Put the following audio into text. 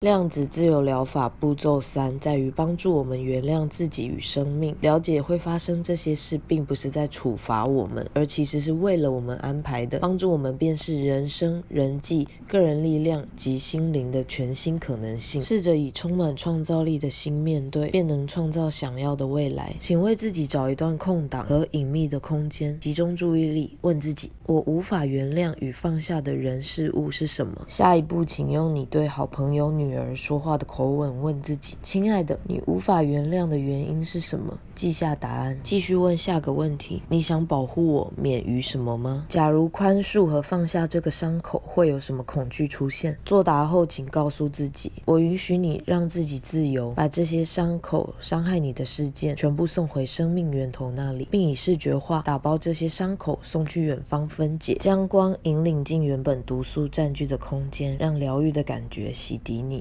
量子自由疗法步骤三在于帮助我们原谅自己与生命，了解会发生这些事，并不是在处罚我们，而其实是为了我们安排的，帮助我们便是人生、人际、个人力量及心灵的全新可能性。试着以充满创造力的心面对，便能创造想要的未来。请为自己找一段空档和隐秘的空间，集中注意力，问自己：我无法原谅与放下的人事物是什么？下一步，请用你对好朋友女。女儿说话的口吻问自己：“亲爱的，你无法原谅的原因是什么？”记下答案，继续问下个问题：“你想保护我免于什么吗？”假如宽恕和放下这个伤口，会有什么恐惧出现？作答后，请告诉自己：“我允许你让自己自由，把这些伤口伤害你的事件全部送回生命源头那里，并以视觉化打包这些伤口，送去远方分解，将光引领进原本毒素占据的空间，让疗愈的感觉洗涤你。”